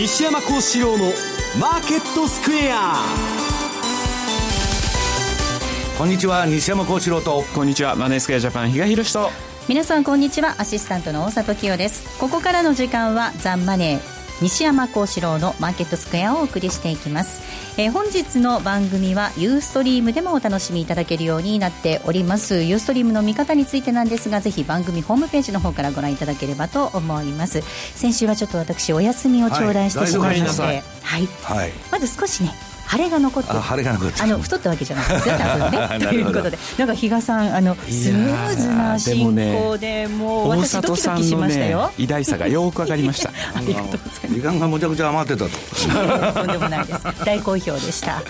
西山幸四郎のマーケットスクエア。こんにちは西山幸四郎と。こんにちはマネースクエアジャパン比嘉宏と。皆さんこんにちはアシスタントの大里清です。ここからの時間はザンマネー西山幸四郎のマーケットスクエアをお送りしていきます、えー、本日の番組はユーストリームでもお楽しみいただけるようになっております。ユーストリームの見方についてなんですがぜひ番組ホームページの方からご覧いただければと思います。先週はちょっと私お休みを頂戴してしまいまして、はい、はい。はい、まず少しね腫れが残って腫れが残ってあの太ったわけじゃないですよ。多分ね。ということで。なんか比嘉さんあのスムーズな進行でもう私ドキドキしましたよ、偉大さがよくわかりました。ありがとうございます。時間がむちゃくちゃ余ってたと。とんでもないです。大好評でした、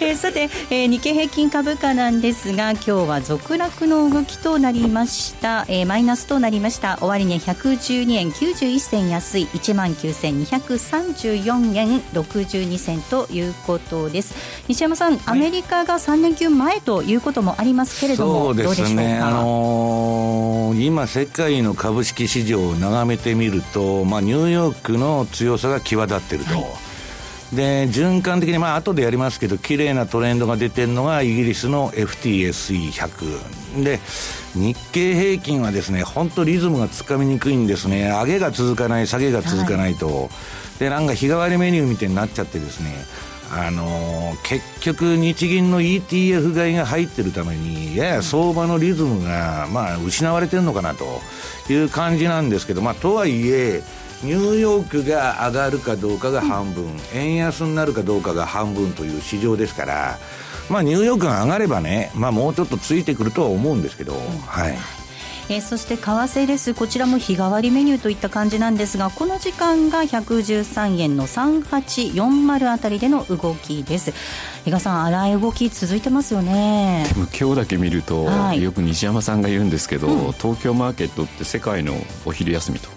えー、さて、えー、日経平均株価なんですが今日は続落の動きとなりました、えー、マイナスとなりました。終値、ね、112円91銭安い1万9234円62銭ということことです。西山さん、アメリカが3連休前ということもありますけれども、そうですね、あのー、今、世界の株式市場を眺めてみると、まあ、ニューヨークの強さが際立っていると。はい。で循環的に、まあ後でやりますけど、綺麗なトレンドが出てるのがイギリスの FTSE100 で、日経平均はですね、本当リズムがつかみにくいんですね、上げが続かない、下げが続かないと、はい、でなんか日替わりメニューみたいになっちゃってですね、あのー、結局、日銀の ETF 買いが入ってるために、やや相場のリズムが、まあ、失われてるのかなという感じなんですけど、まあ、とはいえ、ニューヨークが上がるかどうかが半分、円安になるかどうかが半分という市場ですから、まあ、ニューヨークが上がればね、まあ、もうちょっとついてくるとは思うんですけど、はい。えー、そして為替です。こちらも日替わりメニューといった感じなんですがこの時間が113円の3840あたりでの動きです。比嘉さん荒い動き続いてますよね。でも今日だけ見ると、はい、よく西山さんが言うんですけど、うん、東京マーケットって世界のお昼休みと。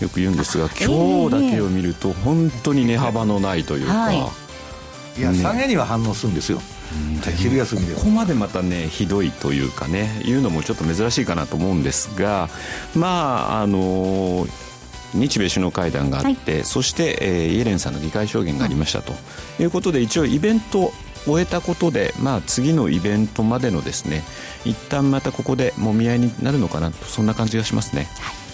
よく言うんですが今日だけを見ると本当に値幅のないというか、はい、いや、下げには反応するんですよ昼休みでここまでまたねひどいというかねいうのもちょっと珍しいかなと思うんですがまああの日米首脳会談があって、はい、そして、えー、イエレンさんの議会証言がありましたと。いうことで一応イベントを終えたことで、まあ、次のイベントまでのですね一旦またここでもみ合いになるのかなとそんな感じがしますね。はい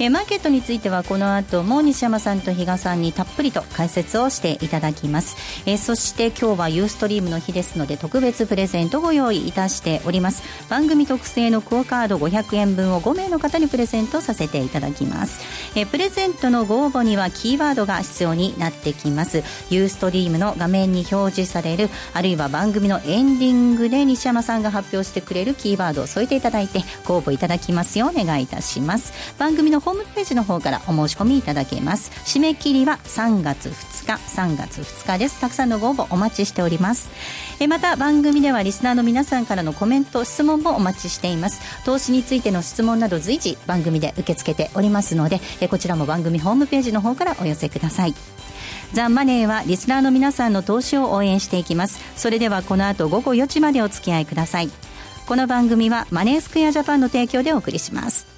えマーケットについてはこの後も西山さんと比嘉さんにたっぷりと解説をしていただきます、えそして今日はユーストリームの日ですので特別プレゼントご用意いたしております。番組特製のクオカード500円分を5名の方にプレゼントさせていただきます、えプレゼントのご応募にはキーワードが必要になってきます。ユーストリームの画面に表示されるあるいは番組のエンディングで西山さんが発表してくれるキーワードを添えていただいてご応募いただきますようお願いいたします。番組のホームページの方からお申し込みいただけます。締め切りは3月2日3月2日です。たくさんのご応募お待ちしております。えまた番組ではリスナーの皆さんからのコメント質問もお待ちしています。投資についての質問など随時番組で受け付けておりますのでえこちらも番組ホームページの方からお寄せください。ザ・マネーはリスナーの皆さんの投資を応援していきます。それではこの後午後4時までお付き合いください。この番組はマネースクエアジャパンの提供でお送りします。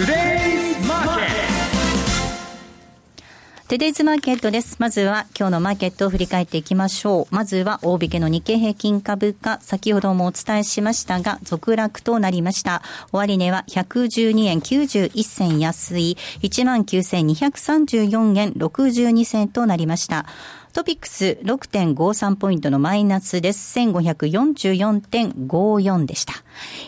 Today's Market テデイズマーケットです。まずは今日のマーケットを振り返っていきましょう。まずは大引けの日経平均株価、先ほどもお伝えしましたが、続落となりました。終値は112円91銭安い、19,234円62銭となりました。トピックス6.53ポイントのマイナスです。1544.54でした。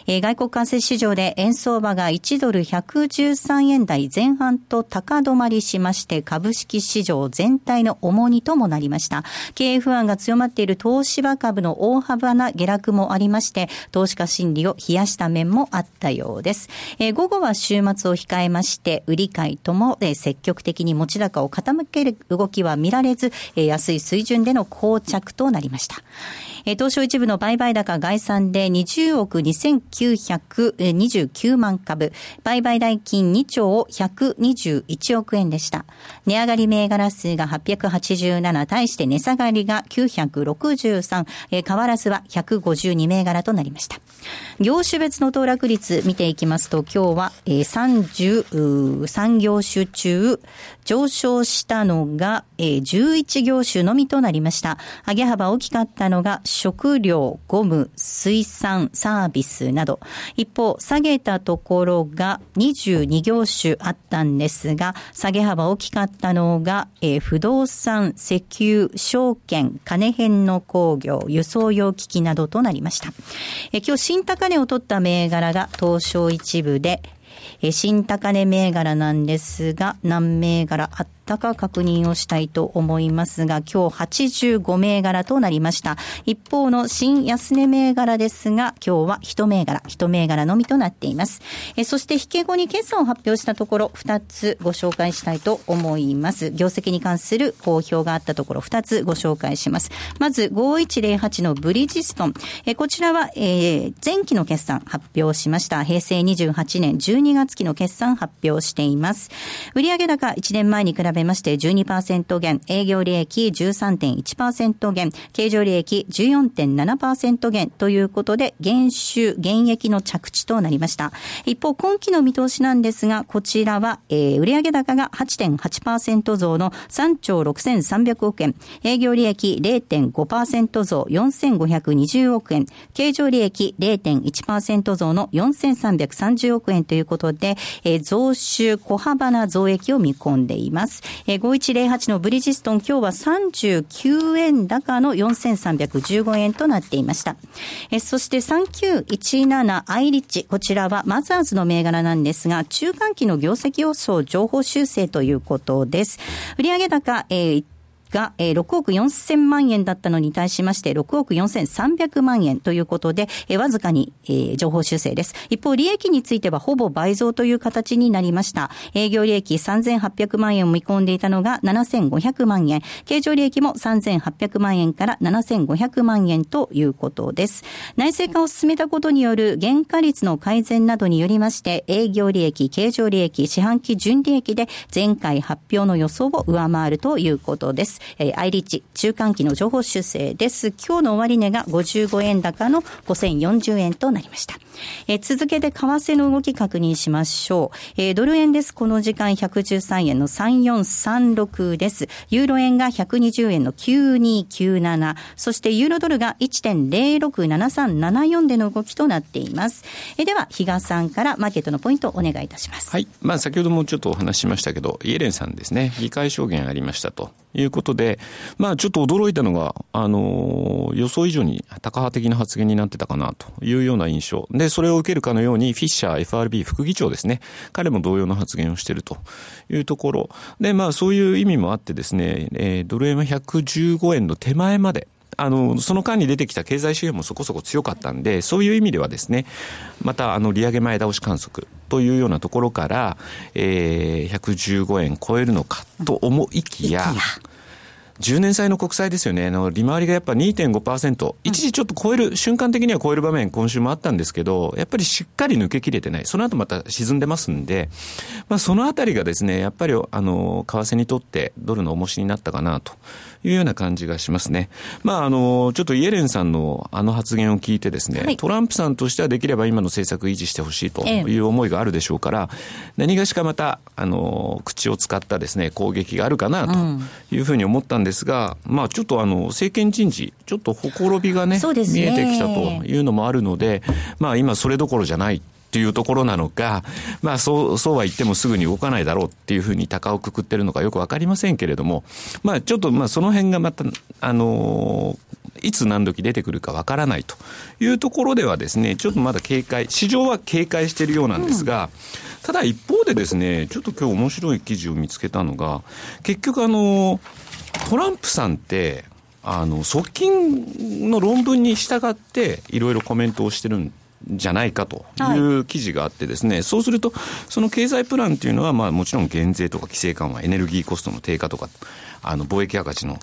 えー、外国為替市場で円相場が1ドル113円台前半と高止まりしまして、株式市場全体の重荷ともなりました。経営不安が強まっている東芝株の大幅な下落もありまして、投資家心理を冷やした面もあったようです。えー、午後は週末を控えまして、売り買いとも、えー、積極的に持ち高を傾ける動きは見られず、えー安い水準での膠着となりました。え東証一部の売買高概算で20億2929万株、売買代金2兆121億円でした。値上がり銘柄数が887、対して値下がりが963、え変わらずは152銘柄となりました。業種別の騰落率見ていきますと、今日は、え33業種中、上昇したのが、え11業種のみとなりました。上げ幅大きかったのが、食料、ゴム、水産、サービスなど。一方、下げたところが22業種あったんですが、下げ幅大きかったのが、えー、不動産、石油、証券、金編の工業、輸送用機器などとなりました。えー、今日新高値を取った銘柄が東証一部で、えー、新高値銘柄なんですが、何銘柄あったったか確認をしたいと思いますが、今日85銘柄となりました。一方の新安値銘柄ですが、今日は1銘柄、1銘柄のみとなっています。えそして引け後に決算を発表したところ、2つご紹介したいと思います。業績に関する公表があったところ、2つご紹介します。まず、5108のブリヂストン。えこちらは、えー、前期の決算発表しました。平成28年12月期の決算発表しています。売上高1年前に比べべまして12%減、営業利益13.1%減、経常利益14.7%減。ということで、減収、減益の着地となりました。一方、今期の見通しなんですが、こちらは、えー、売上高が8.8%増の3兆6300億円、営業利益0.5%増4520億円、経常利益0.1%増の4330億円ということで、えー、増収小幅な増益を見込んでいます。えー、5108のブリヂストン、今日は39円高の4315円となっていました。えー、そして3917アイリッチ、こちらはマザーズの銘柄なんですが、中間期の業績予想情報修正ということです。売上高、えー、が、えー、6億4千万円だったのに対しまして、6億4300万円ということで、えー、わずかに、えー、情報修正です。一方、利益についてはほぼ倍増という形になりました。営業利益3800万円を見込んでいたのが7500万円。経常利益も3800万円から7500万円ということです。内製化を進めたことによる原価率の改善などによりまして、営業利益、経常利益、四半期純利益で前回発表の予想を上回るということです。えー、アイリッチ中間期の情報修正です。今日の終値が55円高の5040円となりました。え、続けて為替の動き確認しましょう。えー、ドル円です。この時間113円の3436です。ユーロ円が120円の9297。そしてユーロドルが1.067374での動きとなっています。え、では、比嘉さんからマーケットのポイントをお願いいたします。はい。まあ、先ほどもちょっとお話ししましたけど、イエレンさんですね、議会証言ありましたということで、まあ、ちょっと驚いたのが、あの予想以上に高派的な発言になってたかなというような印象。で、でそれを受けるかのように、フィッシャー FRB 副議長ですね。彼も同様の発言をしているというところ。で、まあ、そういう意味もあってですね、えー、ドル円は115円の手前まで、あの、その間に出てきた経済指標もそこそこ強かったんで、そういう意味ではですね、また、あの、利上げ前倒し観測というようなところから、えー、115円超えるのかと思いきや、10年債の国債ですよね、あの利回りがやっぱ2.5%、一時ちょっと超える、瞬間的には超える場面、今週もあったんですけど、やっぱりしっかり抜けきれてない、その後また沈んでますんで、まあ、そのあたりがですね、やっぱりあの為替にとってドルの重しになったかなと。いうような感じがしますね。まあ、あの、ちょっとイエレンさんのあの発言を聞いてですね、はい、トランプさんとしてはできれば今の政策を維持してほしいという思いがあるでしょうから、ええ、何がしかまた、あの、口を使ったですね、攻撃があるかなというふうに思ったんですが、うん、まあ、ちょっとあの、政権人事、ちょっとほころびがね、ね。見えてきたというのもあるので、まあ、今それどころじゃないっていうところなのか、まあそう、そうは言ってもすぐに動かないだろうっていうふうに高をくくってるのかよくわかりませんけれども、まあちょっとまあその辺がまた、あの、いつ何時出てくるかわからないというところではですね、ちょっとまだ警戒、市場は警戒しているようなんですが、ただ一方でですね、ちょっと今日面白い記事を見つけたのが、結局あの、トランプさんって、あの、側近の論文に従っていろいろコメントをしてるんじゃないかとい。う記事があってですね、はい、そうすると、その経済プランっていうのは、まあもちろん減税とか規制緩和、エネルギーコストの低下とか、あの貿易赤字の、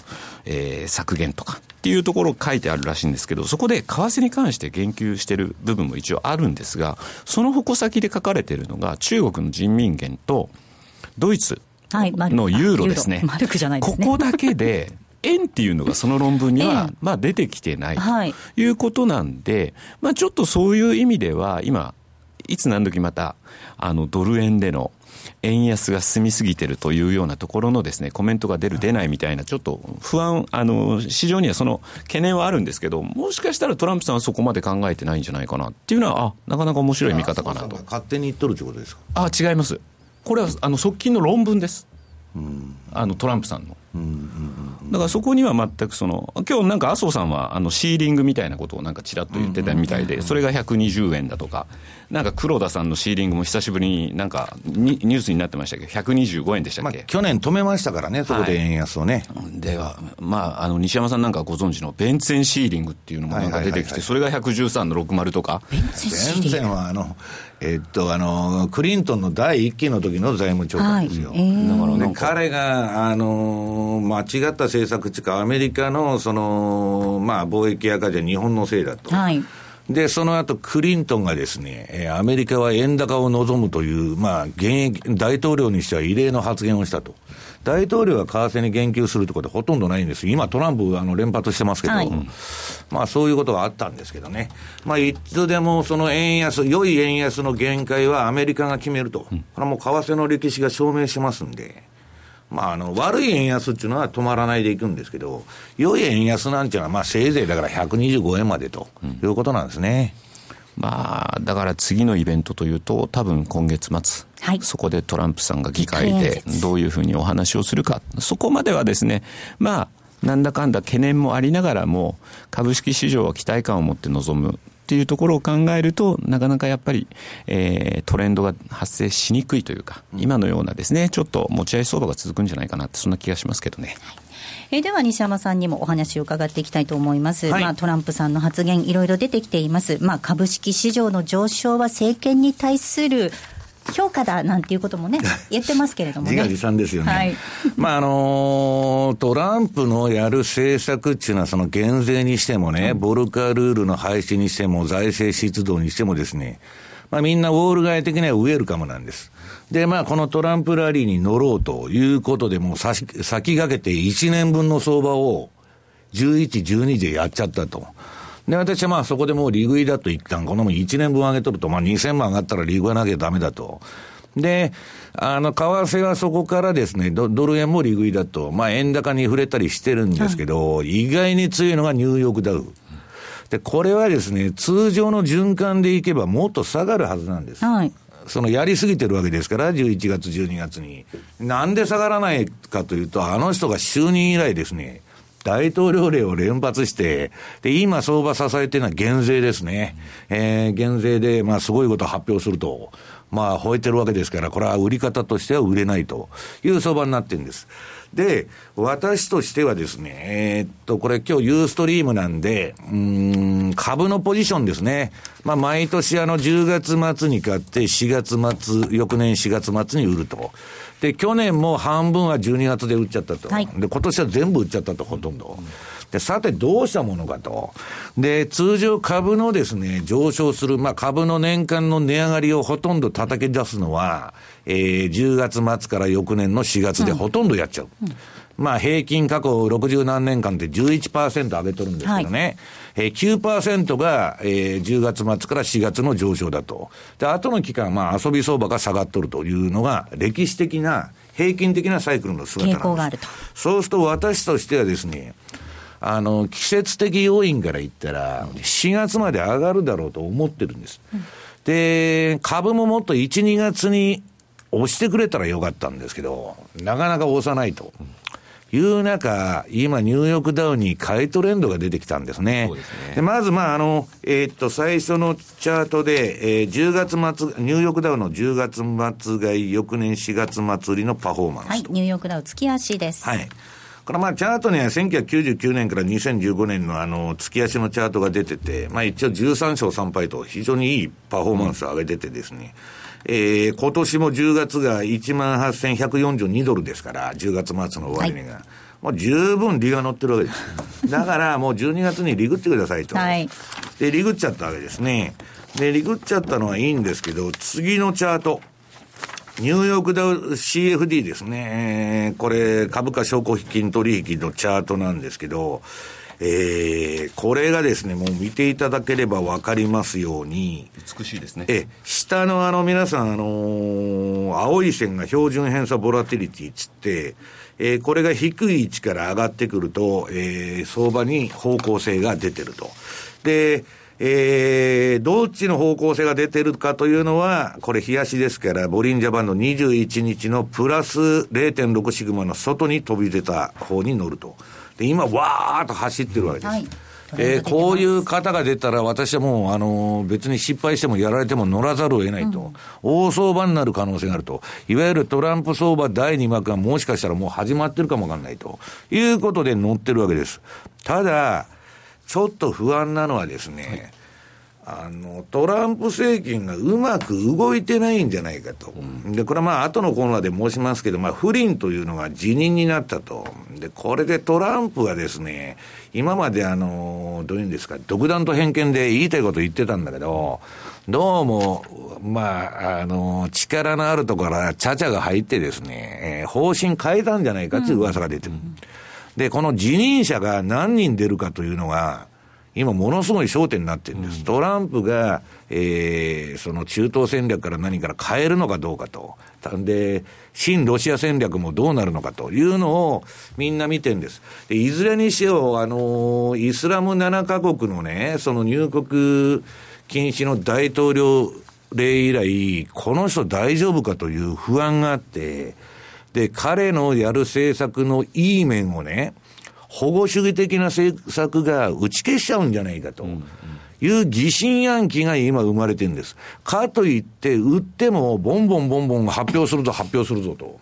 えー、削減とかっていうところ書いてあるらしいんですけど、そこで為替に関して言及してる部分も一応あるんですが、その矛先で書かれているのが中国の人民元とドイツのユーロですね。はい、すね。ここだけで 円っていうのがその論文には、まあ出てきてない。ということなんで、まあちょっとそういう意味では、今、いつ何時また、あの、ドル円での円安が進みすぎてるというようなところのですね、コメントが出る出ないみたいな、ちょっと不安、あの、市場にはその懸念はあるんですけど、もしかしたらトランプさんはそこまで考えてないんじゃないかなっていうのは、あ、なかなか面白い見方かなと。勝手に言っとるってことですかあ、違います。これは、あの、側近の論文です。あのトランプさんの。だからそこには全くその、今日なんか麻生さんはあのシーリングみたいなことをなんかちらっと言ってたみたいで、それが120円だとか、なんか黒田さんのシーリングも久しぶりになんかニュースになってましたけ？ど、125円でしたっけ、まあ、去年止めましたからね、そこで円安をね。はい、では、まあ、あの西山さんなんかご存知のベンツェンシーリングっていうのもなんか出てきて、それが113の60とか？ベンツェンはあの、えっと、あの、クリントンの第一期の時の財務長官ですよ。はい。えー、だからね、彼が、あの、間違った政策っていうか、アメリカの、その、まあ、貿易赤字は日本のせいだと。はいで、その後、クリントンがですね、えアメリカは円高を望むという、まあ、現役、大統領にしては異例の発言をしたと。大統領が為替に言及するってことはほとんどないんです。今、トランプ、あの、連発してますけど、はい、まあ、そういうことがあったんですけどね。まあ、いつでも、その円安、良い円安の限界はアメリカが決めると。これはもう為替の歴史が証明しますんで。まあ、あの、悪い円安っていうのは止まらないでいくんですけど、良い円安なんていうのは、まあ、せいぜいだから125円までということなんですね。うん、まあ、だから次のイベントというと、多分今月末、はい、そこでトランプさんが議会でどういうふうにお話をするか、そこまではですね、まあ、なんだかんだ懸念もありながらも、株式市場は期待感を持って臨むっていうところを考えると、なかなかやっぱり、えー、トレンドが発生しにくいというか、今のようなですね、ちょっと持ち合い相場が続くんじゃないかなって、そんな気がしますけどね。はい。えでは西山さんにもお話を伺っていきたいと思います、はい、まあ、トランプさんの発言、いろいろ出てきています、まあ、株式市場の上昇は政権に対する評価だなんていうこともね、言ってますけれどもね。自画自賛ですよね。はい、まあ、あのー、トランプのやる政策っていうのは、その減税にしてもね、ボルカルールの廃止にしても、財政出動にしてもですね、まあ、みんなウォール街的にはウェルカムなんです。で、まあ、このトランプラリーに乗ろうということで、もう先駆けて1年分の相場を11、12でやっちゃったと。で、私はまあそこでもう利食いだと一旦、この1年分上げとると、まあ2000万上がったら利食わなきゃダメだと。で、あの、為替はそこからですね、ドル円も利食いだと、まあ円高に触れたりしてるんですけど、はい、意外に強いのがニューヨークダウ。で、これはですね、通常の循環でいけばもっと下がるはずなんです。はい。そのやりすぎてるわけですから、11月、12月に。なんで下がらないかというと、あの人が就任以来ですね、大統領令を連発して、で、今相場支えてるのは減税ですね。えー、減税で、まあ、すごいことを発表すると、まあ、吠えてるわけですから、これは売り方としては売れないという相場になってるんです。で、私としてはですね、えー、っと、これ今日ユーストリームなんで、うん、株のポジションですね。まあ、毎年あの10月末に買って4月末、翌年4月末に売ると。で、去年も半分は12月で売っちゃったと。はいで、今年は全部売っちゃったと、ほとんど。で、さてどうしたものかと。で、通常株のですね、上昇する、まあ株の年間の値上がりをほとんど叩き出すのは、えー、10月末から翌年の4月でほとんどやっちゃう。まあ平均過去60何年間で11%上げとるんですけどね。えー、9%が、えー、10月末から4月の上昇だと。で、後の期間、まあ遊び相場が下がっとるというのが歴史的な、平均的なサイクルの姿なんです。傾向があるとそうすると私としてはですね、あの、季節的要因から言ったら、4月まで上がるだろうと思ってるんです。で、株ももっと1、2月に押してくれたらよかったんですけど、なかなか押さないと。いう中、今、ニューヨークダウに買いトレンドが出てきたんですね。ですねでまず、まあ、あの、えーっと、最初のチャートで、えー10月末、ニューヨークダウの10月末買い、翌年4月末売りのパフォーマンスと。はい、ニューヨークダウ月足です。はい。これまあチャートには1999年から2015年のあの月足のチャートが出てて、まあ一応13勝3敗と非常にいいパフォーマンスを上げててですね、えー、今年も10月が18,142ドルですから、10月末の終値が。もう十分利が乗ってるわけです。だからもう12月にリグってくださいと。はいで、リグっちゃったわけですね。で、リグっちゃったのはいいんですけど、次のチャート。ニューヨークダウ CFD ですね。これ、株価証拠金取引のチャートなんですけど、えー、これがですね、もう見ていただければわかりますように、美しいですね。え、下のあの皆さん、あのー青い線が標準偏差ボラティリティつって、えーこれが低い位置から上がってくると、えー相場に方向性が出てると。で、えー、どっちの方向性が出てるかというのは、これ、冷やしですから、ボリンジャーバンド21日のプラス0.6シグマの外に飛び出た方に乗ると。で、今、わーっと走ってるわけです。はい。えーこういう方が出たら、私はもう、あのー別に失敗してもやられても乗らざるを得ないと、大相場になる可能性があると、いわゆるトランプ相場第2幕がもしかしたらもう始まってるかもわかんないと。いうことで乗ってるわけです。ただ、ちょっと不安なのはですね、あの、トランプ政権がうまく動いてないんじゃないかと。で、これはまあ後のコーナーで申しますけど、まあ不倫というのが辞任になったと。で、これでトランプがですね、今まであの、どういうんですか、独断と偏見で言いたいこと言ってたんだけど、どうも、まあ、あの、力のあるところからちゃちゃが入ってですね、えー方針変えたんじゃないかっていう噂が出てる。で、この辞任者が何人出るかというのが、今ものすごい焦点になってるんです。トランプが、えー、その中東戦略から何から変えるのかどうかと。で、新ロシア戦略もどうなるのかというのをみんな見てるんです。で、いずれにしよう、あのイスラム7カ国のね、その入国禁止の大統領令以来、この人大丈夫かという不安があって、で、彼のやる政策のいい面をね、保護主義的な政策が打ち消しちゃうんじゃないかと。いう疑心暗鬼が今生まれてるんです。かといって、売ってもボンボンボンボン発表するぞ、発表するぞと。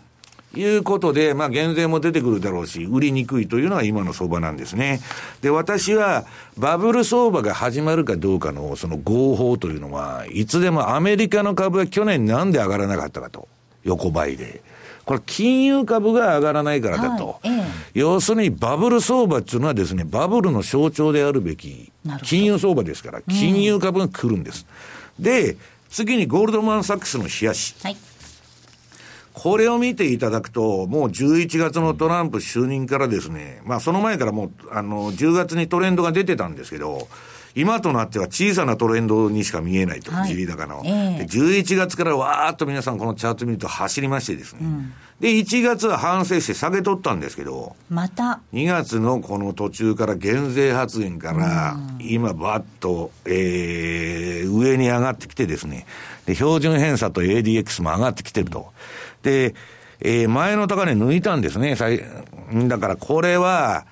いうことで、まあ、減税も出てくるだろうし、売りにくいというのが今の相場なんですね。で、私は、バブル相場が始まるかどうかの、その合法というのは、いつでもアメリカの株は去年なんで上がらなかったかと。横ばいで。これ、金融株が上がらないからだと。はいええ要するにバブル相場っていうのはですね、バブルの象徴であるべき金融相場ですから、金融株が来るんです。で、次にゴールドマン・サックスの冷やし。はい。これを見ていただくと、もう11月のトランプ就任からですね、まあその前からもう、あの、10月にトレンドが出てたんですけど、今となっては小さなトレンドにしか見えないと、はい地利高の、ええで。11月からわーっと皆さんこのチャート見ると走りましてですね。で、1月は反省して下げ取ったんですけど、また、2月のこの途中から減税発言から、今バッと、えー、上に上がってきてですね、で、標準偏差と ADX も上がってきてると。で、えー、前の高値抜いたんですね。だからこれは、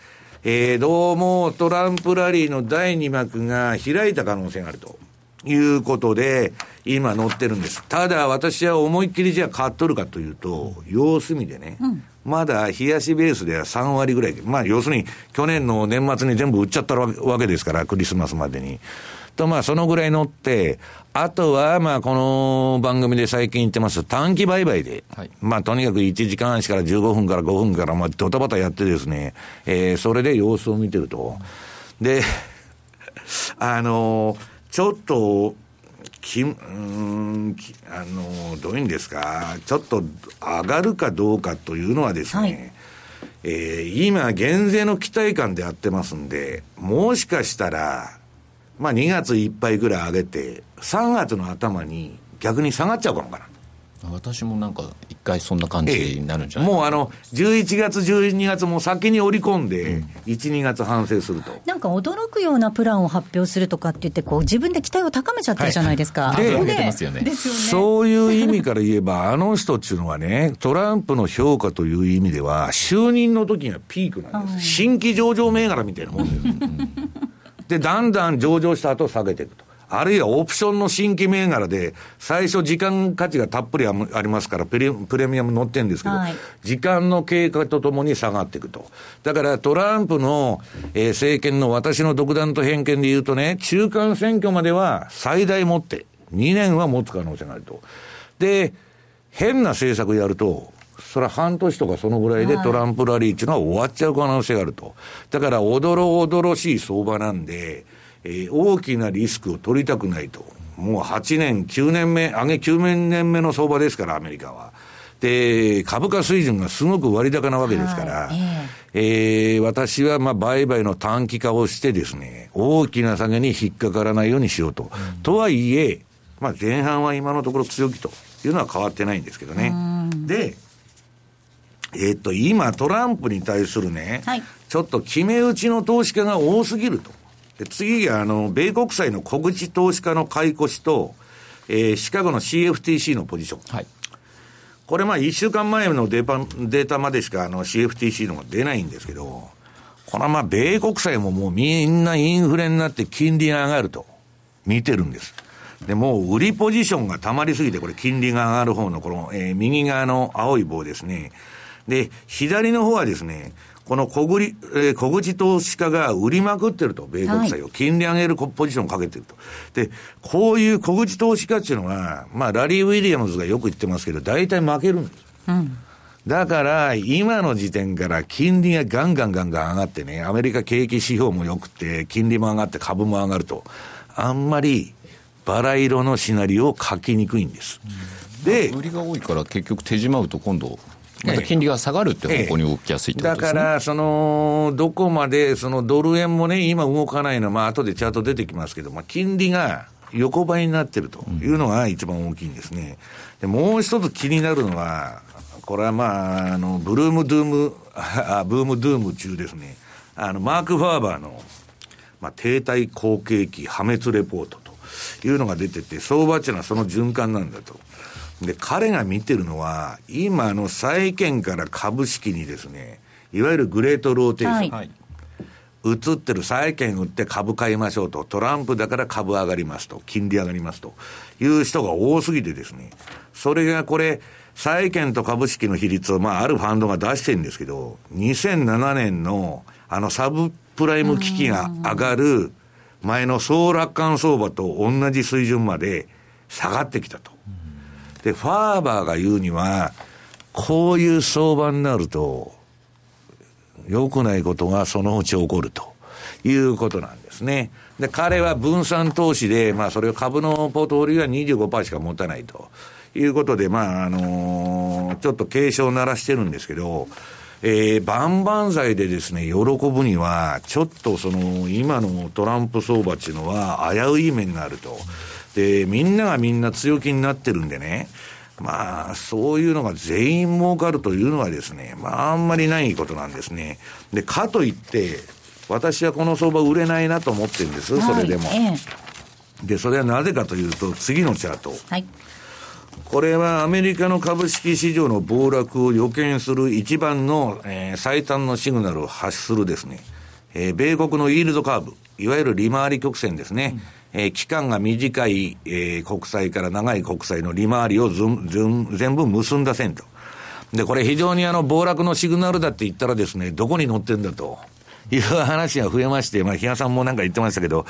えー、どうもトランプラリーの第2幕が開いた可能性があると。いうことで、今乗ってるんです。ただ私は思いっきりじゃあ買っとるかというと、様子見でね、まだ冷やしベースでは3割ぐらい。まあ要するに去年の年末に全部売っちゃったわけですから、クリスマスまでに。とまあそのぐらい乗って、あとはまあこの番組で最近言ってます短期売買で、はい、まあとにかく1時間足から15分から5分からまあドタバタやってですね、えー、それで様子を見てると。で、あのちょっと、きうん、あのどういうんですか、ちょっと上がるかどうかというのはですね、はい。えー、今、減税の期待感でやってますんで、もしかしたら、まあ2月いっぱいぐらい上げて、3月の頭に逆に下がっちゃうかもかな。私もなんか一回そんな感じになるんじゃない、ええ、もうあの11月12月も先に織り込んで12月反省すると、うん、なんか驚くようなプランを発表するとかって言ってこう自分で期待を高めちゃってるじゃないですか、はい、ででますよね。そういう意味から言えばあの人っていうのはねトランプの評価という意味では就任の時がピークなんです、新規上場銘柄みたいなもんですでだんだん上場した後下げていくとあるいはオプションの新規銘柄で、最初時間価値がたっぷりありますからプレ、プレミアム乗ってるんですけど、はい、時間の経過とともに下がっていくと。だからトランプの、えー、政権の私の独断と偏見で言うとね、中間選挙までは最大持って、2年は持つ可能性があると。で、変な政策やると、それは半年とかそのぐらいでトランプラリーっていうのは終わっちゃう可能性があると。だから、おどろおどろしい相場なんで、えー、大きなリスクを取りたくないと。もう8年、9年目、上げ9年目の相場ですから、アメリカは。で、株価水準がすごく割高なわけですから、えー、えー、私はまあ売買の短期化をしてですね、大きな下げに引っかからないようにしようと。うん、とはいえ、まあ前半は今のところ強気というのは変わってないんですけどね。で、えー、っと、今トランプに対するね、はい、ちょっと決め打ちの投資家が多すぎると。で次が、あの、米国債の小口投資家の買い越しと、えー、シカゴの CFTC のポジション。はい。これまあ1週間前のデータデータまでしかあの CFTC のが出ないんですけど、これはまあ米国債ももうみんなインフレになって金利が上がると見てるんです。で、もう売りポジションが溜まりすぎて、これ金利が上がる方のこの、えー、右側の青い棒ですね。で、左の方はですね、この小売、えー、小口投資家が売りまくってると、米国債を。金利上げるポジションをかけてると。で、こういう小口投資家っていうのは、まあ、ラリー・ウィリアムズがよく言ってますけど、大体負けるんです。うんだから、今の時点から金利がガンガンガンガン上がってね、アメリカ景気指標も良くて、金利も上がって株も上がると、あんまりバラ色のシナリオを書きにくいんです。うん、で、売りが多いから結局手締まうと今度、また金利が下がるって方向に動きやすいね、だから、その、どこまで、そのドル円もね、今動かないのは、まあ後でチャート出てきますけど、まあ金利が横ばいになってるというのが一番大きいんですね。で、もう一つ気になるのは、これはまあ、あの、ブルームドゥーム、あブームドゥーム中ですね。あの、マーク・ファーバーの、まあ、停滞後継期破滅レポートというのが出てて、相場っていうのはその循環なんだと。で、彼が見てるのは、今の債券から株式にですね、いわゆるグレートローテーション。はい。移ってる債券売って株買いましょうと、トランプだから株上がりますと、金利上がりますと。いう人が多すぎてですね、それがこれ、債券と株式の比率を、まあ、あるファンドが出してるんですけど、2007年のあのサブプライム危機が上がる前の総楽観相場と同じ水準まで下がってきたと。で、ファーバーが言うには、こういう相場になると、良くないことがそのうち起こるということなんですね。で、彼は分散投資で、まあ、それを株のポートフォリオは25%しか持たないということで、まあ、あのー、ちょっと警鐘を鳴らしてるんですけど、えー、万々歳でですね、喜ぶには、ちょっとその、今のトランプ相場っていうのは危うい面があると。で、みんながみんな強気になってるんでね、まあ、そういうのが全員儲かるというのはですね、まあ、あんまりないことなんですね。で、かといって、私はこの相場売れないなと思ってるんです、それでも。で、それはなぜかというと、次のチャート。はい。これはアメリカの株式市場の暴落を予見する一番の、えー、最短のシグナルを発するですね、えー、米国のイールドカーブ、いわゆる利回り曲線ですね。うんえー、期間が短い、えー、国債から長い国債の利回りをずず全部結んだ線と。で、これ非常にあの、暴落のシグナルだって言ったらですね、どこに載ってんだと。いう話が増えまして、まあ、比嘉さんもなんか言ってましたけど、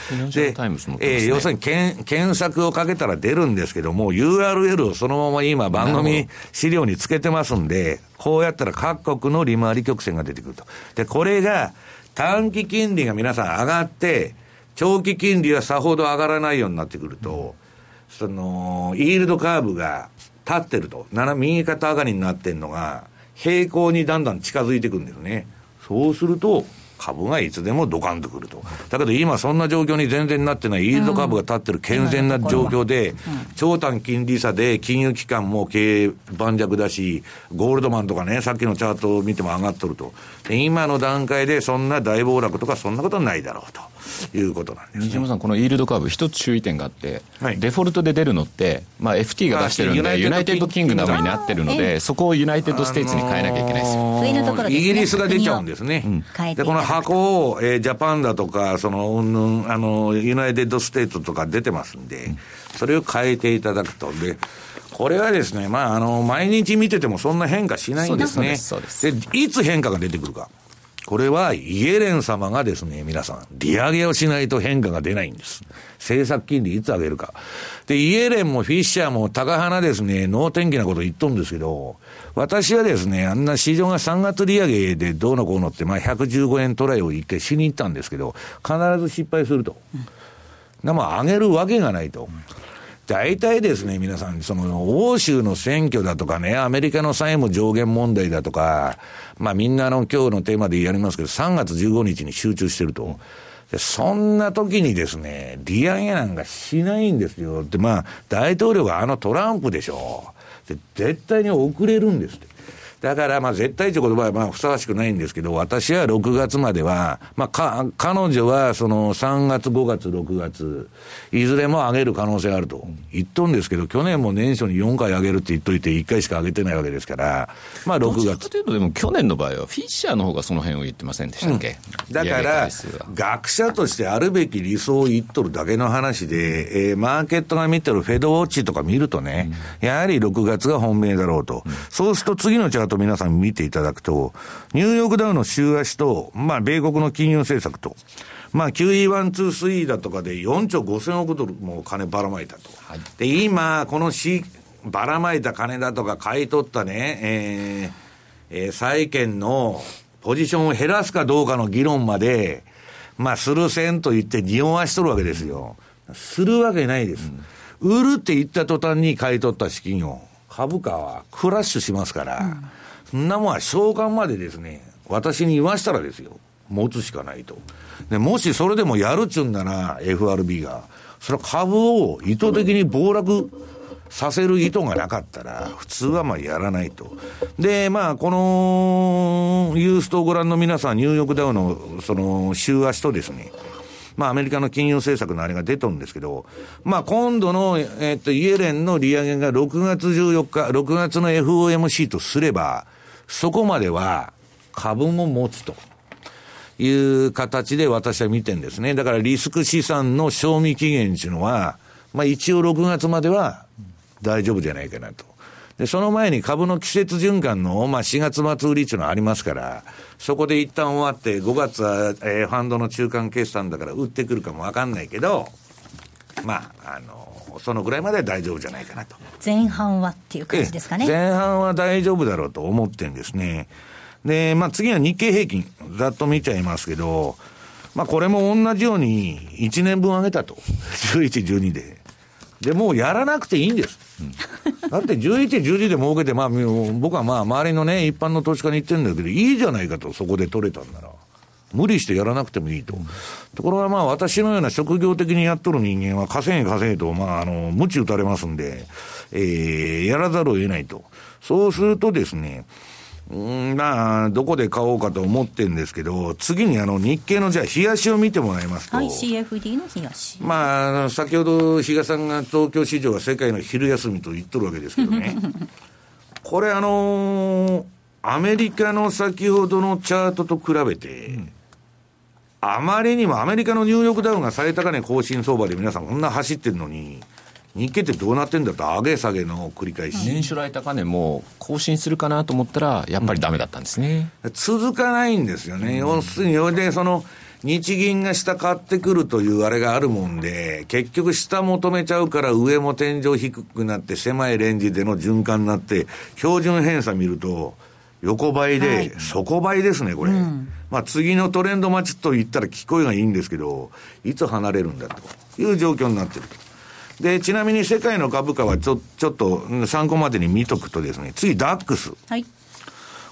で、ね、えー、要するに検検索をかけたら出るんですけども、URL をそのまま今番組資料につけてますんで、こうやったら各国の利回り曲線が出てくると。で、これが短期金利が皆さん上がって、長期金利はさほど上がらないようになってくると、その、イールドカーブが立ってると、右肩上がりになってるのが、平行にだんだん近づいてくるんですね。そうすると、株がいつでもドカンとくると。だけど今そんな状況に全然なってない、イールド株が立ってる健全な状況で、長短金利差で金融機関も経営盤石だし、ゴールドマンとかね、さっきのチャートを見ても上がっとると。今の段階でそんな大暴落とかそんなことないだろうと。いうことなんです、ね、西山さん、このイールドカーブ、一つ注意点があって、はい、デフォルトで出るのって、まあ、FT が出してるんで、 United Kingdom になってるので、そこを United States に変えなきゃいけないですよ。上のところ、ね、イギリスが出ちゃうんですね。で、この箱を、えー、 Japan だとか、その、うんぬん、あの、 United States とか出てますんで、それを変えていただくと。で、これはですね、まあ、あの、毎日見ててもそんな変化しないんですね。でいつ変化が出てくるか。これはイエレン様がですね、皆さん、利上げをしないと変化が出ないんです。政策金利いつ上げるか。で、イエレンもフィッシャーも高花ですね、能天気なこと言っとんですけど、私はですね、あんな市場が3月利上げでどうのこうのって、まあ115円トライを一回しに行ったんですけど、必ず失敗すると。うん、まあ上げるわけがないと。うん大体ですね、皆さん、その、欧州の選挙だとかね、アメリカの債務上限問題だとか、まあみんなの今日のテーマでやりますけど、3月15日に集中してると。そんな時にですね、利上げなんかしないんですよ。で、まあ、大統領があのトランプでしょ。で絶対に遅れるんですって。だから、まあ、絶対という言葉は、まあ、ふさわしくないんですけど、私は6月までは、まあ、か、彼女は、その、3月、5月、6月、いずれも上げる可能性があると言っとんですけど、去年も年初に4回上げるって言っといて、1回しか上げてないわけですから、まあ、6月。というと、でも、去年の場合は、フィッシャーの方がその辺を言ってませんでしたっけ、うん、だから、学者としてあるべき理想を言っとるだけの話で、えー、マーケットが見てるフェドウォッチとか見るとね、うん、やはり6月が本命だろうと。うん、そうすると次のチャート皆さん見ていただくと、ニューヨークダウの週足と、まあ、米国の金融政策と、まあ、QE123 だとかで4兆5000億ドルも金ばらまいたと。はい、で、今、このし、ばらまいた金だとか買い取ったね、えー、えー、債券のポジションを減らすかどうかの議論まで、まあ、するせんと言って匂わしとるわけですよ。するわけないです。うん、売るって言った途端に買い取った資金を、株価はクラッシュしますから、うんそんなもんは償還までですね、私に言わしたらですよ、持つしかないと。で、もしそれでもやるっちゅうんなら、FRB が、それは株を意図的に暴落させる意図がなかったら、普通はまあやらないと。で、まあ、この、ユーストをご覧の皆さん、ニューヨークダウの、その、週足とですね、まあ、アメリカの金融政策のあれが出とるんですけど、まあ、今度の、えっと、イエレンの利上げが6月14日、6月の FOMC とすれば、そこまでは株も持つと。いう形で私は見てるんですね。だからリスク資産の賞味期限っていうのは、まあ一応6月までは大丈夫じゃないかなと。で、その前に株の季節循環の、まあ4月末売りっていうのはありますから、そこで一旦終わって5月は、えー、ファンドの中間決算だから売ってくるかもわかんないけど、まあ、あの、そのぐらいまでは大丈夫じゃないかなと。前半はっていう感じですかね。前半は大丈夫だろうと思ってんですね。で、まあ次は日経平均、ざっと見ちゃいますけど、まあこれも同じように1年分上げたと。11、12で。で、もうやらなくていいんです。うん、だって11、12で儲けて、まあ僕はまあ周りのね、一般の投資家に言ってるんだけど、いいじゃないかと、そこで取れたんなら。無理してやらなくてもいいと。ところがまあ私のような職業的にやっとる人間は稼げ稼げと、まああの、無知打たれますんで、えー、やらざるを得ないと。そうするとですね、うん、まあ、どこで買おうかと思ってるんですけど、次にあの日経のじゃあ、冷やしを見てもらいますと。はい、CFD の冷やし。まあ、先ほど比嘉さんが東京市場は世界の昼休みと言っとるわけですけどね。これあのー、アメリカの先ほどのチャートと比べて、うんあまりにもアメリカのニューヨークダウンが最高値更新相場で皆さんこんな走ってるのに、日経ってどうなってんだと上げ下げの繰り返し。年初来高値も更新するかなと思ったらやっぱりダメだったんですね、うん、続かないんですよね、要するにでその日銀が下買ってくるというあれがあるもんで、結局下求めちゃうから上も天井低くなって狭いレンジでの循環になって、標準偏差見ると、横ばいで、底ばいですね、これ。うん、まあ次のトレンド待ちと言ったら聞こえがいいんですけど、いつ離れるんだという状況になってると。で、ちなみに世界の株価はちょ、ちょっと参考までに見とくとですね、次ダックス。はい。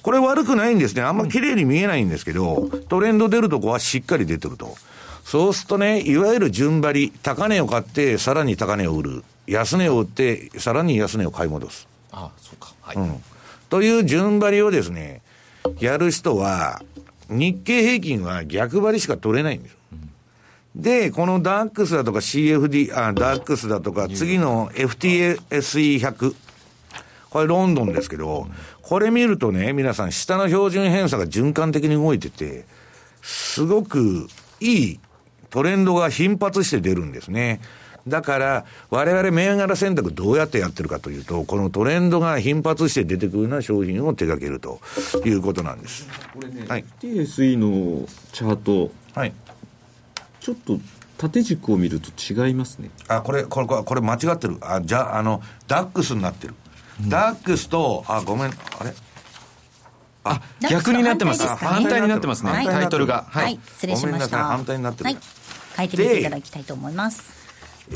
これ悪くないんですね。あんま綺麗に見えないんですけど、トレンド出るとこはしっかり出てると。そうするとね、いわゆる順張り、高値を買って、さらに高値を売る。安値を売って、さらに安値を買い戻す。ああ、そうか。はい。うん。という順張りをですね、やる人は、日経平均は逆張りしか取れないんです。で、このダックスだとか CFD、あ、ダックスだとか、次の FTSE100。これロンドンですけど、これ見るとね、皆さん、下の標準偏差が循環的に動いてて、すごくいいトレンドが頻発して出るんですね。だから、我々銘柄選択どうやってやってるかというと、このトレンドが頻発して出てくるような商品を手掛けるということなんです。これね、はい、TSE のチャート、はい、ちょっと縦軸を見ると違いますね。あ、これ、これ、これ間違ってる。あ、じゃあ、あの、ダックスになってる。ダックスと、あ、ごめん、あれ？あ、逆になってます。反対になってますね、タイトルが。はい、失礼しました。反対になってる。はい、書いてみていただきたいと思います。え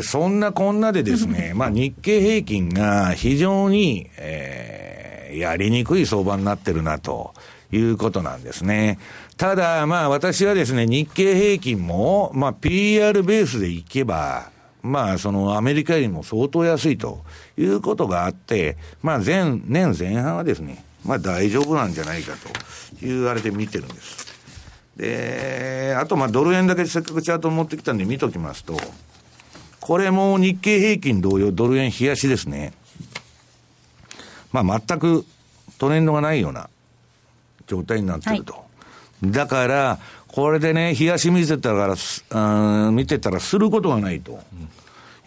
ー、そんなこんなでですね、まあ日経平均が非常に、えー、やりにくい相場になってるなということなんですね。ただ、まあ私はですね、日経平均も、まあ PR ベースでいけば、まあそのアメリカよりも相当安いということがあって、まあ前、年前半はですね、まあ大丈夫なんじゃないかというあれで見てるんです。で、あとまあドル円だけせっかくチャート持ってきたんで見ときますと、これも日経平均同様ドル円冷やしですね。まあ全くトレンドがないような状態になってると。はい、だから、これでね、冷やし見てたから、うん見てたらすることがないと。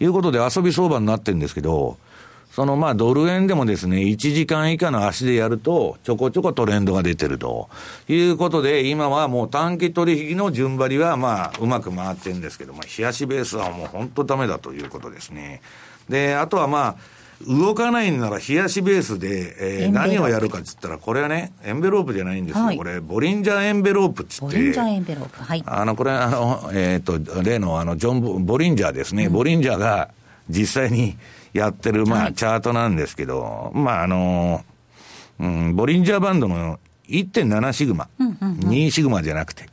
いうことで遊び相場になってるんですけど、そのまあドル円でもですね、1時間以下の足でやると、ちょこちょこトレンドが出てるということで、今はもう短期取引の順張りはまあうまく回ってるんですけども、冷やしベースはもう本当ダメだということですね。で、あとはまあ、動かないんなら冷やしベースで、えー、何をやるかっつったら、これはね、エンベロープじゃないんですよ。はい、これ、ボリンジャーエンベロープっつって。ボリンジャーエンベロープ。はい。あの、これ、あの、えっ、ー、と、例の、あの、ジョン・ボリンジャーですね。うん、ボリンジャーが実際に、やってる、まあ、チャートなんですけど、まあ、あの、うん、ボリンジャーバンドの1.7シグマ、うんうんうん、2シグマじゃなくて、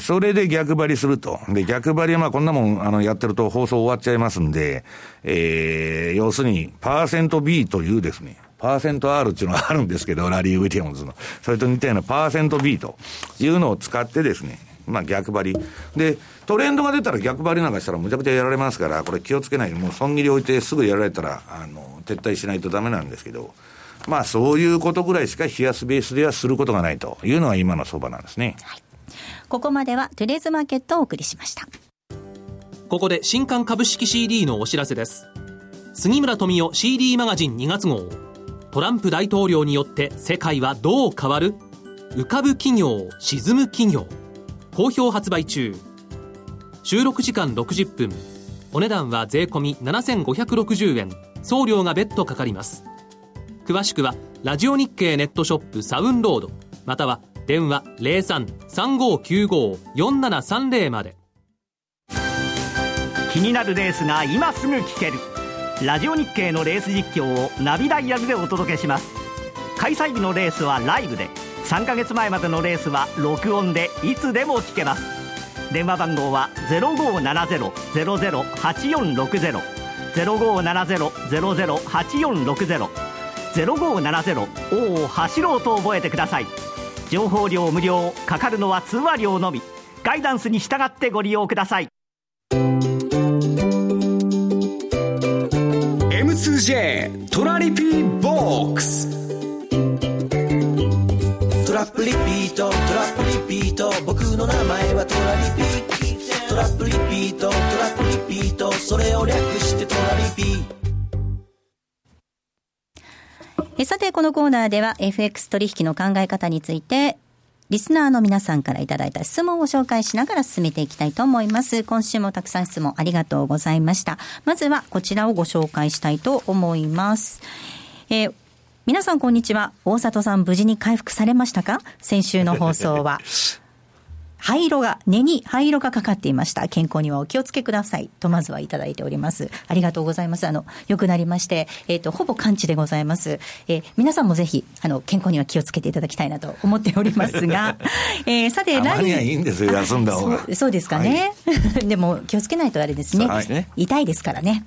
それで逆張りすると。で、逆張りはまあこんなもん、あの、やってると放送終わっちゃいますんで、えー、要するに、パーセント B というですね、パーセント R っていうのがあるんですけど、ラリー・ウィリアムズの。それと似たようなパーセント B というのを使ってですね、まあ逆張り。で、トレンドが出たら逆張りなんかしたらむちゃくちゃやられますから、これ気をつけない。もう損切り置いてすぐやられたら、あの、撤退しないとダメなんですけど、まあそういうことぐらいしか冷やすベースではすることがないというのが今の相場なんですね。はい。ここまではトゥレーズマーケットをお送りしました。ここで新刊株式 CD のお知らせです。杉村富夫 CD マガジン2月号。トランプ大統領によって世界はどう変わる？浮かぶ企業、沈む企業。好評発売中収録時間60分お値段は税込7560円送料が別途かかります詳しくはラジオ日経ネットショップサウンロードまたは電話0335954730まで。気になるレースが今すぐ聞ける。ラジオ日経のレース実況をナビダイヤルでお届けします。開催日のレースはライブで。3ヶ月前までのレースは録音でいつでも聞けます。電話番号は0570-008460 0570-008460 0570を走ろうと覚えてください。情報量無料かかるのは通話料のみ。ガイダンスに従ってご利用ください。M2J トラリピーボックス。トラップリピートトラップリピート。僕の名前はトラリピトラップリピートトラップリピート。それを略してトラリピー。トえさて、このコーナーでは FX 取引の考え方について、リスナーの皆さんからいただいた質問を紹介しながら進めていきたいと思います。今週もたくさん質問ありがとうございました。まずはこちらをご紹介したいと思います。えー皆さんこんにちは。大里さん無事に回復されましたか？先週の放送は。灰色が、根に灰色がかかっていました。健康にはお気をつけください。とまずはいただいております。ありがとうございます。あの、良くなりまして、えっ、ー、と、ほぼ完治でございます。えー、皆さんもぜひ、あの、健康には気をつけていただきたいなと思っておりますが、えー、さて、何いいんですよ、休んだ方が。そうですかね。はい、でも、気をつけないとあれですね。はい、痛いですからね。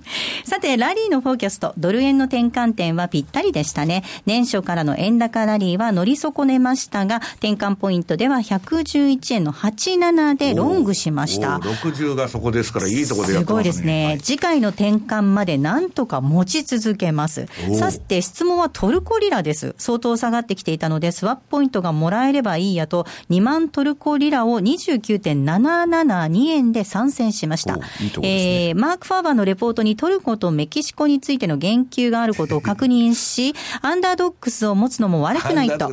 さて、ラリーのフォーキャスト、ドル円の転換点はぴったりでしたね。年初からの円高ラリーは乗り損ねましたが、転換ポイントでは111円の8 87でロングしました。60がそこですから、いいところでやってますね。すごいですね。はい、次回の転換までなんとか持ち続けます。さて、質問はトルコリラです。相当下がってきていたので、スワップポイントがもらえればいいやと、2万トルコリラを29.772円で参戦しました。いいね、えー、マーク・ファーバーのレポートにトルコとメキシコについての言及があることを確認し、アンダードックスを持つのも悪くないと。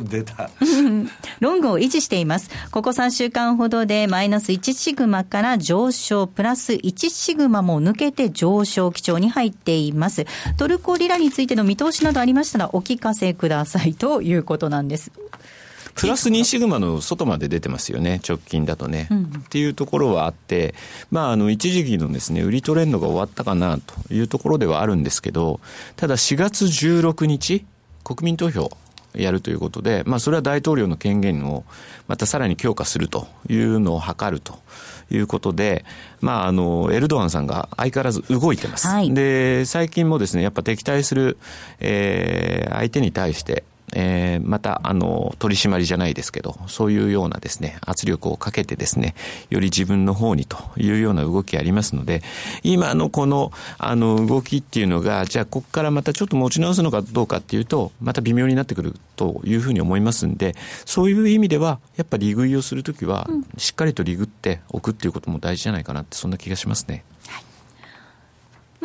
ロングを維持しています。ここ3週間ほどででマイナス1シグマから上昇、プラス1シグマも抜けて上昇基調に入っています。トルコリラについての見通しなどありましたらお聞かせくださいということなんです。プラス2シグマの外まで出てますよね、直近だとね。うん、っていうところはあって、まあ、あの、一時期のですね、売りトレンドが終わったかなというところではあるんですけど、ただ4月16日、国民投票、やるということで、まあ、それは大統領の権限をまたさらに強化するというのを図るということで、まあ、あの、エルドアンさんが相変わらず動いてます。はい、で、最近もですね、やっぱ敵対する、えー、相手に対して、えー、また、あの、取り締まりじゃないですけど、そういうようなですね、圧力をかけてですね、より自分の方にというような動きありますので、今のこの、あの、動きっていうのが、じゃあ、ここからまたちょっと持ち直すのかどうかっていうと、また微妙になってくるというふうに思いますんで、そういう意味では、やっぱり利食いをするときは、しっかりと利食っておくっていうことも大事じゃないかなって、そんな気がしますね。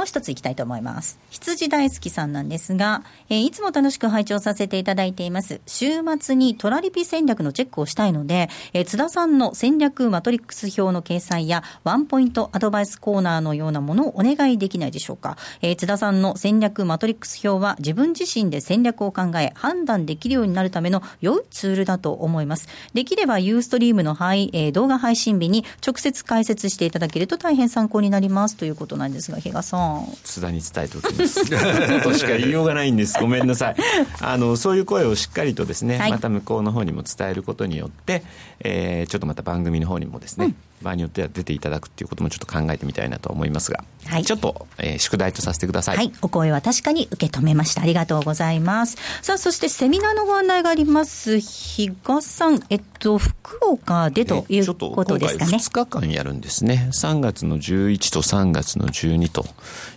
もう一ついきたいと思います。羊大好きさんなんですが、えー、いつも楽しく拝聴させていただいています。週末にトラリピ戦略のチェックをしたいので、えー、津田さんの戦略マトリックス表の掲載や、ワンポイントアドバイスコーナーのようなものをお願いできないでしょうか。えー、津田さんの戦略マトリックス表は自分自身で戦略を考え、判断できるようになるための良いツールだと思います。できればユーストリームの配、えー、動画配信日に直接解説していただけると大変参考になりますということなんですが、比嘉さん。津田に伝えておきます。としか言いようがないんです。ごめんなさい。あのそういう声をしっかりとですね、はい、また向こうの方にも伝えることによって、えー、ちょっとまた番組の方にもですね、うん場合によっては出ていただくっていうこともちょっと考えてみたいなと思いますが、はい、ちょっと、えー、宿題とさせてください。はい、お声は確かに受け止めました。ありがとうございます。さあ、そしてセミナーのご案内があります。比嘉さん、えっと、福岡でということですかね。2日間やるんですね。3月の11と3月の12と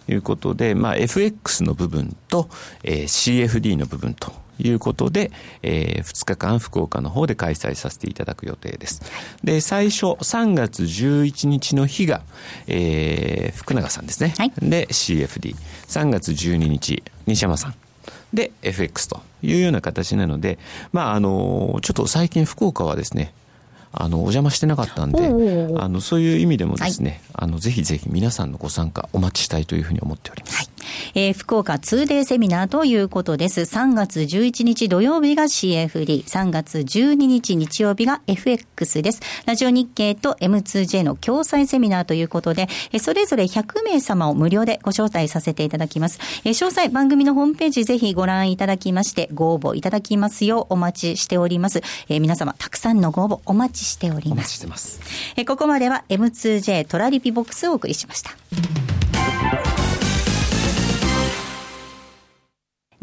いうことで、まあ、FX の部分と、えー、CFD の部分ということで、えー、2日間福岡の方で開催させていただく予定です。で、最初3月11日の日が、えー、福永さんですね。はい、で、CFD。3月12日、西山さん。で、FX というような形なので、まあ、あの、ちょっと最近福岡はですね、あの、お邪魔してなかったんで、あの、そういう意味でもですね、はい、あの、ぜひぜひ皆さんのご参加お待ちしたいというふうに思っております。はい。えー、福岡 2day セミナーということです。3月11日土曜日が CFD、3月12日日曜日が FX です。ラジオ日経と M2J の共催セミナーということで、えー、それぞれ100名様を無料でご招待させていただきます。えー、詳細番組のホームページぜひご覧いただきまして、ご応募いただきますようお待ちしております。えー、皆様たくさんのご応募お待ちしております。お待ちしてます。えー、ここまでは M2J トラリピボックスをお送りしました。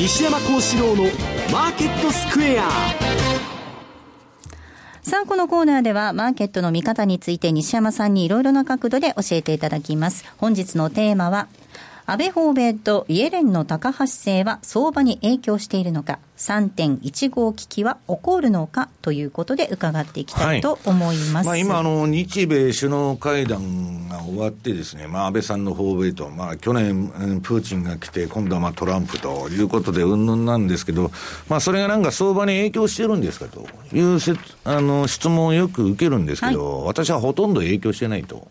西山幸四郎のマーケットスクエアさあ、このコーナーでは、マーケットの見方について西山さんにいろいろな角度で教えていただきます。本日のテーマは、安倍訪米とイエレンの高橋勢は相場に影響しているのか、3.15危機は起こるのかということで伺っていきたいと思います。はい、まあ、今あの、日米首脳会談が終わってですね、まあ、安倍さんの訪米と、まあ、去年、プーチンが来て、今度はまあトランプということで、うんぬんなんですけど、まあ、それがなんか相場に影響してるんですかというせあの質問をよく受けるんですけど、はい、私はほとんど影響してないと。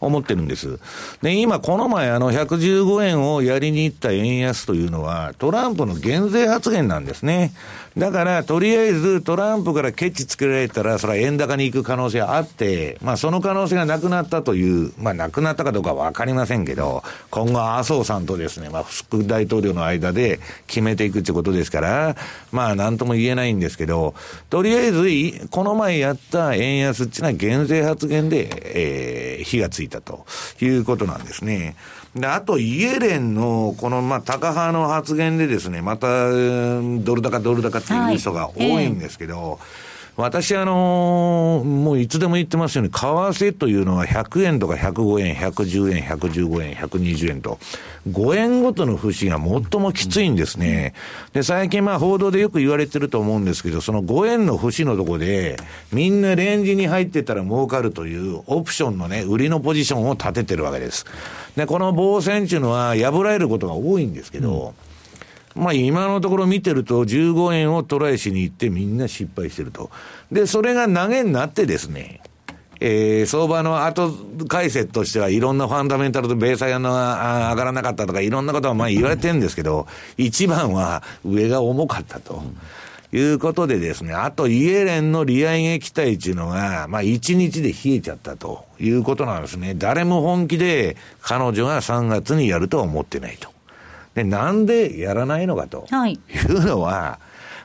思ってるんです。で、今、この前、あの、115円をやりに行った円安というのは、トランプの減税発言なんですね。だから、とりあえずトランプからケチつけられたら、それは円高に行く可能性あって、まあ、その可能性がなくなったという、まあ、なくなったかどうかわかりませんけど、今後、麻生さんとですね、まあ、副大統領の間で決めていくってことですから、まあ、なんとも言えないんですけど、とりあえず、この前やった円安っていうのは減税発言で、えー、火がついたということなんですね。で、あと、イエレンの、この、まあ、高派の発言でですね、また、ドル高、ドル高っていう人が多いんですけど、はいえー私、あのー、もういつでも言ってますように、為替というのは100円とか105円、110円、115円、120円と、5円ごとの節が最もきついんですね。で、最近まあ報道でよく言われてると思うんですけど、その5円の節のとこで、みんなレンジに入ってたら儲かるというオプションのね、売りのポジションを立ててるわけです。で、この防戦っていうのは破られることが多いんですけど、うんまあ今のところ見てると15円をトライしに行ってみんな失敗してると。で、それが投げになってですね、えー、相場の後解説としてはいろんなファンダメンタルとベーサイのが上がらなかったとかいろんなことはまあ言われてるんですけど、一番は上が重かったと。いうことでですね、あとイエレンの利上げ期待っていうのが、まあ一日で冷えちゃったということなんですね。誰も本気で彼女が3月にやるとは思ってないと。で、なんでやらないのかとい。うのは、は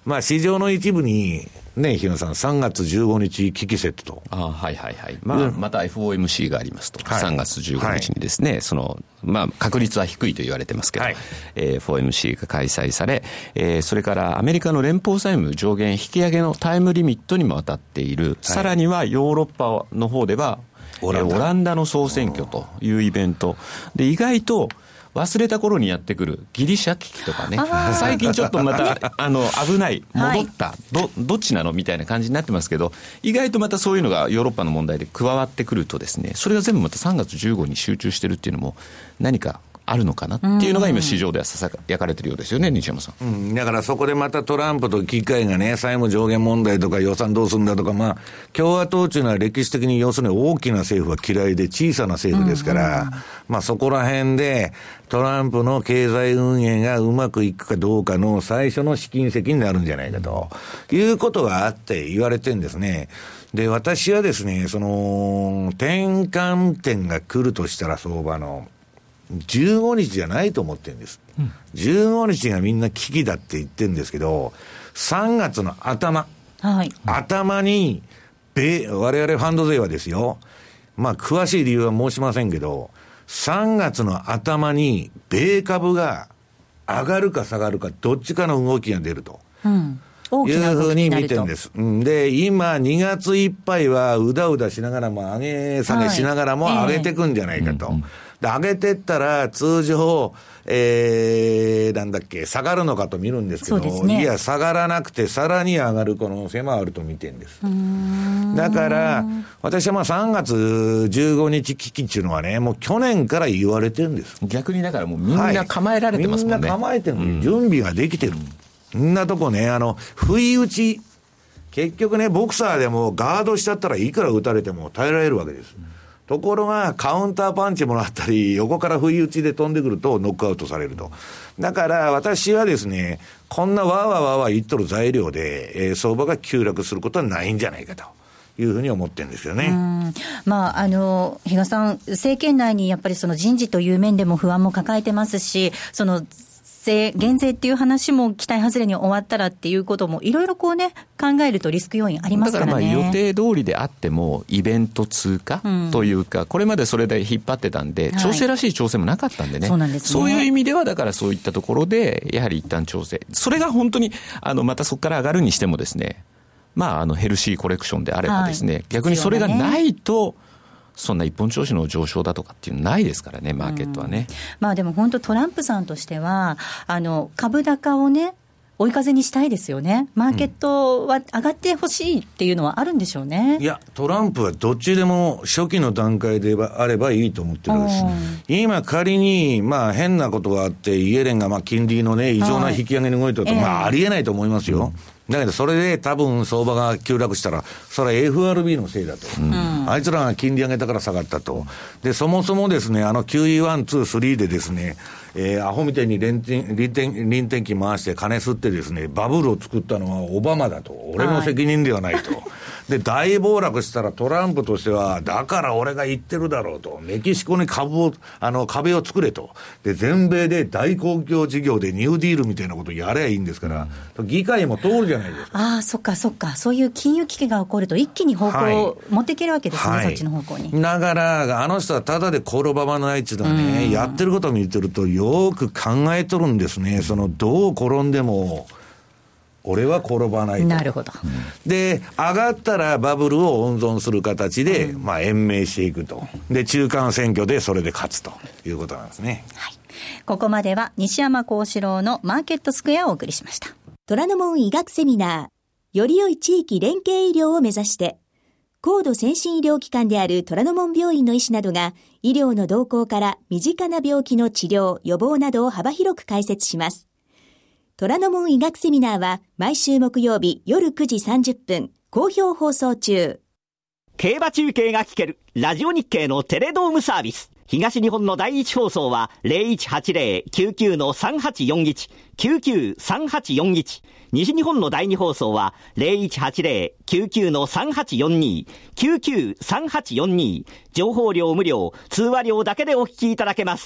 い、まあ市場の一部に、ね、日野さん、3月15日、危機セットと。あはいはいはい。まあ、また FOMC がありますと、はい、3月15日にですね、はい、その、まあ、確率は低いと言われてますけど、はい、えー、FOMC が開催され、えー、それからアメリカの連邦債務上限引き上げのタイムリミットにも当たっている、さらにはヨーロッパの方では、オラオランダの総選挙というイベント。で、意外と、忘れた頃にやってくるギリシャ危機とかね、最近ちょっとまた、あの、危ない、戻った、はい、ど、どっちなのみたいな感じになってますけど、意外とまたそういうのがヨーロッパの問題で加わってくるとですね、それが全部また3月15に集中してるっていうのも、何かあるのかなっていうのが今、市場ではささやかれてるようですよね、西山さん、うん、だからそこでまたトランプと議会がね、債務上限問題とか予算どうするんだとか、まあ、共和党というのは歴史的に要するに大きな政府は嫌いで小さな政府ですから、まあそこら辺でトランプの経済運営がうまくいくかどうかの最初の試金石になるんじゃないかということがあって言われてるんですね。で、私はですね、その、転換点が来るとしたら相場の、15日じゃないと思ってるんです。うん、15日がみんな危機だって言ってるんですけど、3月の頭、はい、頭に、米、我々ファンド税はですよ、まあ、詳しい理由は申しませんけど、3月の頭に、米株が上がるか下がるか、どっちかの動きが出ると。うん。いうふうに見てるんです。で、今、2月いっぱいは、うだうだしながらも、上げ下げしながらも上げていくんじゃないかと。で、上げてったら通常、えー、なんだっけ、下がるのかと見るんですけど、ね、いや、下がらなくて、さらに上がる可能性もあると見てるんです。だから、私はまあ3月15日危機っていうのはね、もう去年から言われてるんです。逆にだからもうみんな構えられてますもんね。はい、みんな構えてる、うん、準備ができてる。んなとこね、あの、不意打ち、結局ね、ボクサーでもガードしちゃったらいくら打たれても耐えられるわけです。うんところが、カウンターパンチもらったり、横から不意打ちで飛んでくるとノックアウトされると。だから私はですね、こんなわーわーわーわー言っとる材料で、えー、相場が急落することはないんじゃないかと。いうふうに思ってるんですよね。まあ、あの、比嘉さん、政権内にやっぱりその人事という面でも不安も抱えてますし、その税、減税っていう話も期待外れに終わったらっていうことも、いろいろこうね、考えるとリスク要因ありますからね。だからまあ予定通りであっても、イベント通過というか、うん、これまでそれで引っ張ってたんで、調整らしい調整もなかったんでね、はい、そうなんです、ね、そういう意味では、だからそういったところで、やはり一旦調整、それが本当に、あのまたそこから上がるにしてもですね、まあ、あのヘルシーコレクションであればですね、はい、逆にそれがないと、そんな一本調子の上昇だとかっていうのないですからね、マーケットはね。まあでも本当、トランプさんとしては、あの株高をね、追い風にしたいですよね、マーケットは上がってほしいっていうのはあるんでしょうね、うん、いや、トランプはどっちでも初期の段階であればいいと思ってるんです、今、仮に、まあ、変なことがあって、イエレンがまあ金利のね、異常な引き上げに動いたと、はい、まあ、ありえないと思いますよ。だけど、それで多分相場が急落したら、それは FRB のせいだと、うん、あいつらが金利上げたから下がったと、でそもそもですね、あの QE1、2、3でですね、えー、アホみたいに臨転機回して金吸ってですね、バブルを作ったのはオバマだと、俺の責任ではないと。はいで、大暴落したらトランプとしては、だから俺が言ってるだろうと。メキシコに株を、あの、壁を作れと。で、全米で大公共事業でニューディールみたいなことやればいいんですから、うん、議会も通るじゃないですか。ああ、そっかそっか。そういう金融危機が起こると、一気に方向を持っていけるわけですね、はい、そっちの方向に。だから、あの人はただで転ばばないっていうのはね、やってることを見てると、よく考えとるんですね。その、どう転んでも、俺は転ばないなるほど。で、上がったらバブルを温存する形で、うん、まあ、延命していくと。で、中間選挙でそれで勝つということなんですね。はい。ここまでは西山幸四郎のマーケットスクエアをお送りしました。虎ノ門医学セミナー、より良い地域連携医療を目指して、高度先進医療機関である虎ノ門病院の医師などが、医療の動向から身近な病気の治療、予防などを幅広く解説します。虎ノ門医学セミナーは毎週木曜日夜9時30分、好評放送中。競馬中継が聞ける、ラジオ日経のテレドームサービス。東日本の第一放送は0180-99-3841、99-3841。西日本の第二放送は0180-99-3842、99-3842。情報量無料、通話料だけでお聞きいただけます。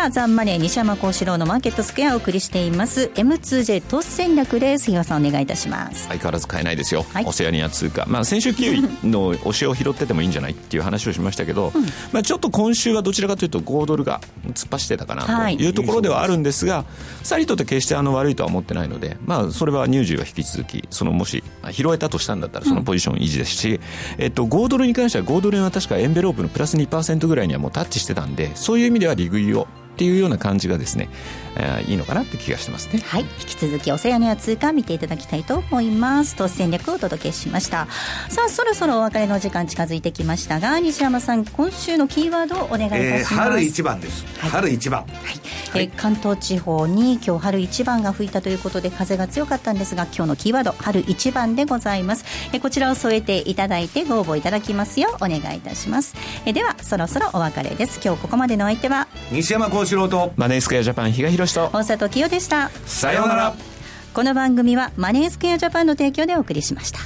さあ、ザンマネー西山幸四郎のマーケットスクエアをお送りしています M2J 投資戦略です。日和さんお願いいたします。相変わらず買えないですよ。はい、オセアニア通貨。まあ先週9位の押しを拾っててもいいんじゃないっていう話をしましたけど、うん、まあちょっと今週はどちらかというと5ドルが突っ走ってたかなというところではあるんですが、はい、サリットって決してあの悪いとは思ってないので、まあそれはニュージーは引き続き、そのもし拾えたとしたんだったらそのポジション維持ですし、うん、えっと5ドルに関しては5ドルは確かエンベロープのプラス2%ぐらいにはもうタッチしてたんで、そういう意味では利食いをっていうような感じがですね、えー、いいのかなって気がしてますね。はい。引き続きお世話には通貨見ていただきたいと思います。投資戦略をお届けしました。さあそろそろお別れの時間近づいてきましたが西山さん今週のキーワードをお願いいたします、えー、春一番です、はい、春一番、はい。はい、えー、関東地方に今日春一番が吹いたということで風が強かったんですが今日のキーワード春一番でございます、えー、こちらを添えていただいてご応募いただきますようお願いいたします、えー、ではそろそろお別れです。今日ここまでの相手は西山幸四郎とマネースクエアジャパン比嘉宏と。大里清でした。さようなら。この番組はマネースクエアジャパンの提供でお送りしました